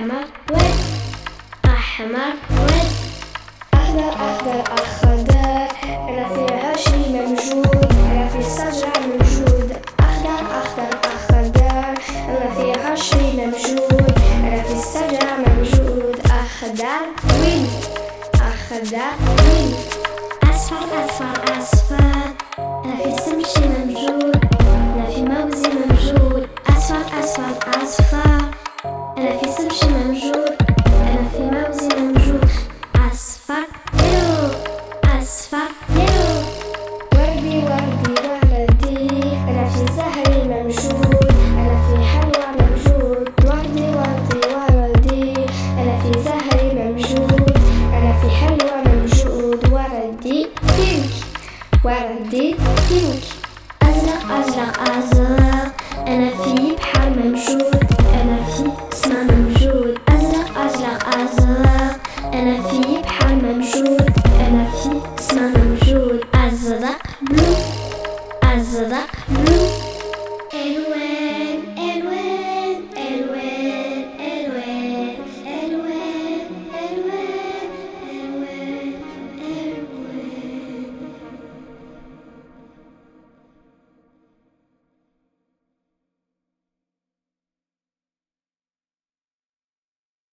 أحمر ورد أحمر ورد. أحلى أحلى أخضر. أنا في عشري موجود أنا في الصجع موجود أحلى أخضر أخضر. أنا في عشري موجود أنا في الصجع موجود أخضر وين؟ أخضر وين؟ أصفر أصفر أصفر. أنا في سمشي موجود السمشي موجود أنا في أنا في حلوى وردي بينك وردي بينك أزرق أزرق أزرق أنا